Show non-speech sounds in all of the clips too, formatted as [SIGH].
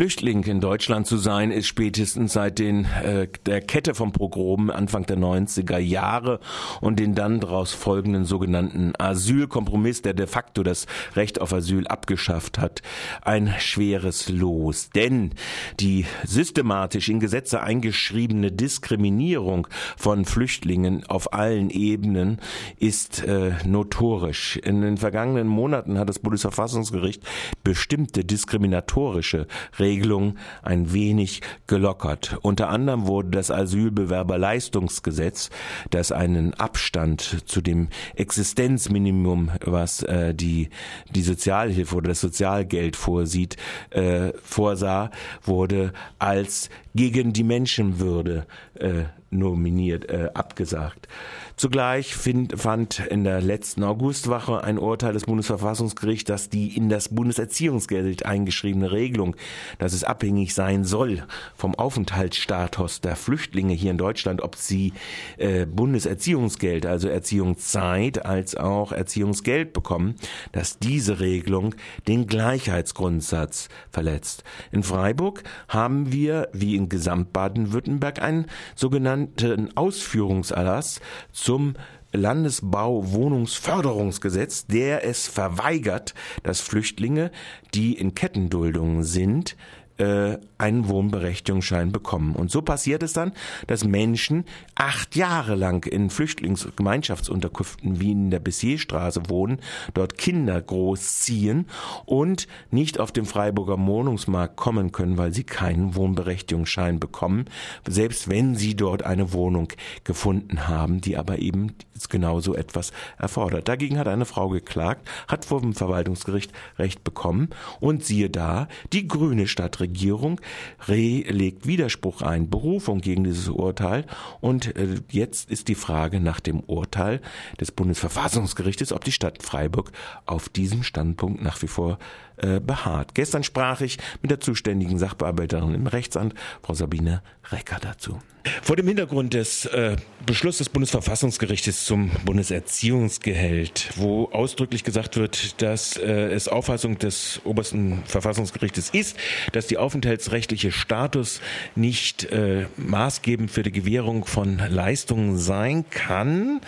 Flüchtling in Deutschland zu sein, ist spätestens seit den, äh, der Kette von Pogromen Anfang der 90er Jahre und den dann daraus folgenden sogenannten Asylkompromiss, der de facto das Recht auf Asyl abgeschafft hat, ein schweres Los. Denn die systematisch in Gesetze eingeschriebene Diskriminierung von Flüchtlingen auf allen Ebenen ist äh, notorisch. In den vergangenen Monaten hat das Bundesverfassungsgericht bestimmte diskriminatorische Regelung ein wenig gelockert. Unter anderem wurde das Asylbewerberleistungsgesetz, das einen Abstand zu dem Existenzminimum, was äh, die, die Sozialhilfe oder das Sozialgeld vorsieht, äh, vorsah, wurde als gegen die Menschenwürde äh, nominiert, äh, abgesagt. Zugleich find, fand in der letzten Augustwoche ein Urteil des Bundesverfassungsgerichts, dass die in das Bundeserziehungsgeld eingeschriebene Regelung, dass es abhängig sein soll vom Aufenthaltsstatus der Flüchtlinge hier in Deutschland, ob sie äh, Bundeserziehungsgeld, also Erziehungszeit, als auch Erziehungsgeld bekommen, dass diese Regelung den Gleichheitsgrundsatz verletzt. In Freiburg haben wir, wie in Gesamt Baden-Württemberg, einen sogenannten Ausführungserlass zum Landesbauwohnungsförderungsgesetz, der es verweigert, dass Flüchtlinge, die in Kettenduldungen sind, äh, einen Wohnberechtigungsschein bekommen. Und so passiert es dann, dass Menschen acht Jahre lang in Flüchtlingsgemeinschaftsunterkünften wie in der Bessierstraße wohnen, dort Kinder großziehen und nicht auf dem Freiburger Wohnungsmarkt kommen können, weil sie keinen Wohnberechtigungsschein bekommen, selbst wenn sie dort eine Wohnung gefunden haben, die aber eben genauso etwas erfordert. Dagegen hat eine Frau geklagt, hat vor dem Verwaltungsgericht Recht bekommen und siehe da, die grüne Stadtregierung Regierung legt Widerspruch ein, Berufung gegen dieses Urteil. Und äh, jetzt ist die Frage nach dem Urteil des Bundesverfassungsgerichtes, ob die Stadt Freiburg auf diesem Standpunkt nach wie vor äh, beharrt. Gestern sprach ich mit der zuständigen Sachbearbeiterin im Rechtsamt, Frau Sabine Recker, dazu. Vor dem Hintergrund des äh, Beschlusses des Bundesverfassungsgerichtes zum Bundeserziehungsgehalt, wo ausdrücklich gesagt wird, dass äh, es Auffassung des obersten Verfassungsgerichtes ist, dass die aufenthaltsrechtliche Status nicht äh, maßgebend für die Gewährung von Leistungen sein kann,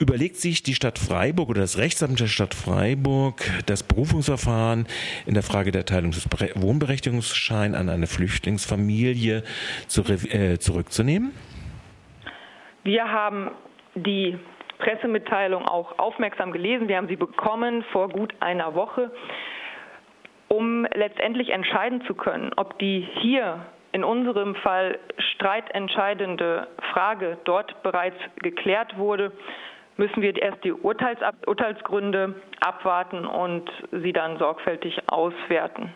überlegt sich die Stadt Freiburg oder das Rechtsamt der Stadt Freiburg das Berufungsverfahren in der Frage der Teilung des Wohnberechtigungsscheins an eine Flüchtlingsfamilie zu, äh, zurückzunehmen? Wir haben die Pressemitteilung auch aufmerksam gelesen. Wir haben sie bekommen vor gut einer Woche, um letztendlich entscheiden zu können, ob die hier in unserem Fall streitentscheidende Frage dort bereits geklärt wurde, müssen wir erst die Urteilsab Urteilsgründe abwarten und sie dann sorgfältig auswerten.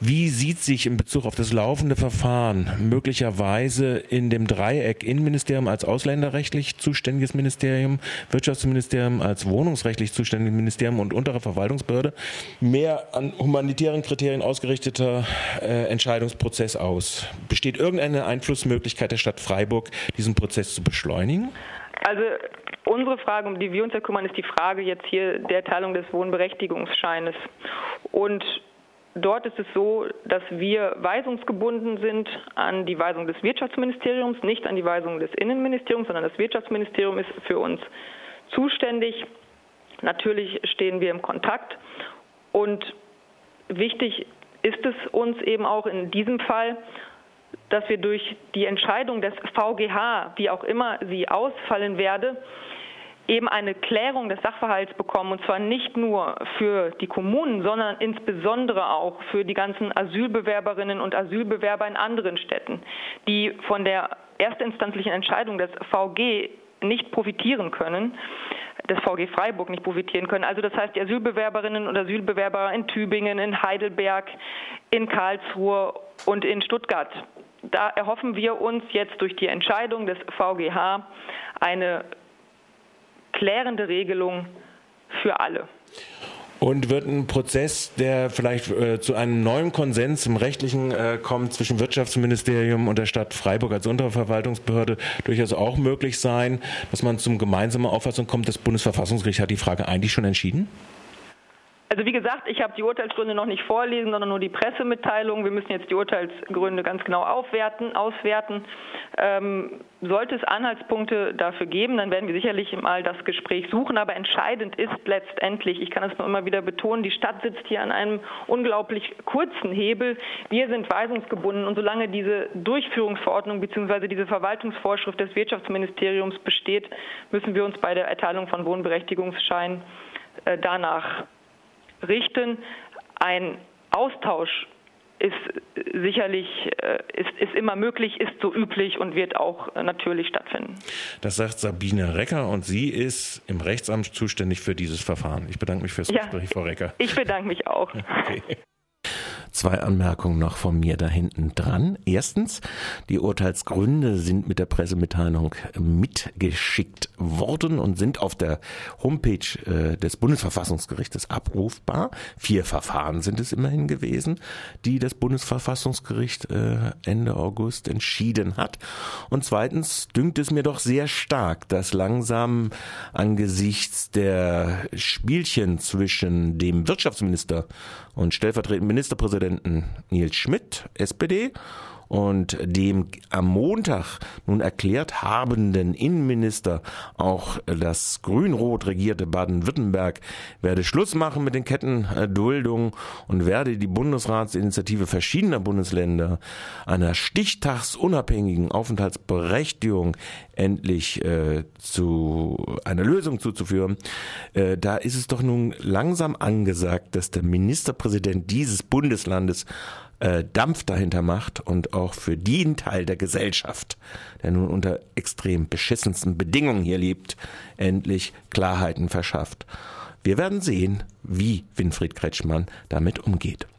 Wie sieht sich in Bezug auf das laufende Verfahren möglicherweise in dem Dreieck Innenministerium als ausländerrechtlich zuständiges Ministerium, Wirtschaftsministerium als wohnungsrechtlich zuständiges Ministerium und untere Verwaltungsbehörde mehr an humanitären Kriterien ausgerichteter äh, Entscheidungsprozess aus? Besteht irgendeine Einflussmöglichkeit der Stadt Freiburg, diesen Prozess zu beschleunigen? Also unsere Frage, um die wir uns ja kümmern, ist die Frage jetzt hier der Teilung des Wohnberechtigungsscheines. Und dort ist es so, dass wir weisungsgebunden sind an die Weisung des Wirtschaftsministeriums, nicht an die Weisung des Innenministeriums, sondern das Wirtschaftsministerium ist für uns zuständig. Natürlich stehen wir im Kontakt und wichtig ist es uns eben auch in diesem Fall, dass wir durch die Entscheidung des VGH, wie auch immer sie ausfallen werde, eben eine Klärung des Sachverhalts bekommen, und zwar nicht nur für die Kommunen, sondern insbesondere auch für die ganzen Asylbewerberinnen und Asylbewerber in anderen Städten, die von der erstinstanzlichen Entscheidung des VG nicht profitieren können, des VG Freiburg nicht profitieren können. Also das heißt, die Asylbewerberinnen und Asylbewerber in Tübingen, in Heidelberg, in Karlsruhe und in Stuttgart da erhoffen wir uns jetzt durch die Entscheidung des VGH eine klärende Regelung für alle. Und wird ein Prozess, der vielleicht äh, zu einem neuen Konsens im rechtlichen äh, kommt zwischen Wirtschaftsministerium und der Stadt Freiburg als Unterverwaltungsbehörde durchaus auch möglich sein, dass man zum gemeinsamen Auffassung kommt, das Bundesverfassungsgericht hat die Frage eigentlich schon entschieden? Also wie gesagt, ich habe die Urteilsgründe noch nicht vorlesen, sondern nur die Pressemitteilung. Wir müssen jetzt die Urteilsgründe ganz genau aufwerten, auswerten. Ähm, sollte es Anhaltspunkte dafür geben, dann werden wir sicherlich mal das Gespräch suchen. Aber entscheidend ist letztendlich, ich kann es nur immer wieder betonen, die Stadt sitzt hier an einem unglaublich kurzen Hebel. Wir sind weisungsgebunden und solange diese Durchführungsverordnung bzw. diese Verwaltungsvorschrift des Wirtschaftsministeriums besteht, müssen wir uns bei der Erteilung von Wohnberechtigungsscheinen äh, danach richten. Ein Austausch ist sicherlich äh, ist, ist immer möglich, ist so üblich und wird auch äh, natürlich stattfinden. Das sagt Sabine Recker und sie ist im Rechtsamt zuständig für dieses Verfahren. Ich bedanke mich fürs ja, Gespräch, Frau Recker. Ich bedanke mich auch. [LAUGHS] Okay. Zwei Anmerkungen noch von mir da hinten dran. Erstens, die Urteilsgründe sind mit der Pressemitteilung mitgeschickt worden und sind auf der Homepage äh, des Bundesverfassungsgerichtes abrufbar. Vier Verfahren sind es immerhin gewesen, die das Bundesverfassungsgericht äh, Ende August entschieden hat. Und zweitens dünkt es mir doch sehr stark, dass langsam angesichts der Spielchen zwischen dem Wirtschaftsminister und stellvertretenden Ministerpräsidenten Nils Schmidt, SPD, und dem am Montag nun erklärt habenden Innenminister auch das grün-rot regierte Baden-Württemberg werde Schluss machen mit den Kettenduldungen und werde die Bundesratsinitiative verschiedener Bundesländer einer stichtagsunabhängigen Aufenthaltsberechtigung endlich äh, zu einer Lösung zuzuführen. Äh, da ist es doch nun langsam angesagt, dass der Ministerpräsident dieses Bundeslandes äh, Dampf dahinter macht und auch für den Teil der Gesellschaft, der nun unter extrem beschissensten Bedingungen hier lebt, endlich Klarheiten verschafft. Wir werden sehen, wie Winfried Kretschmann damit umgeht.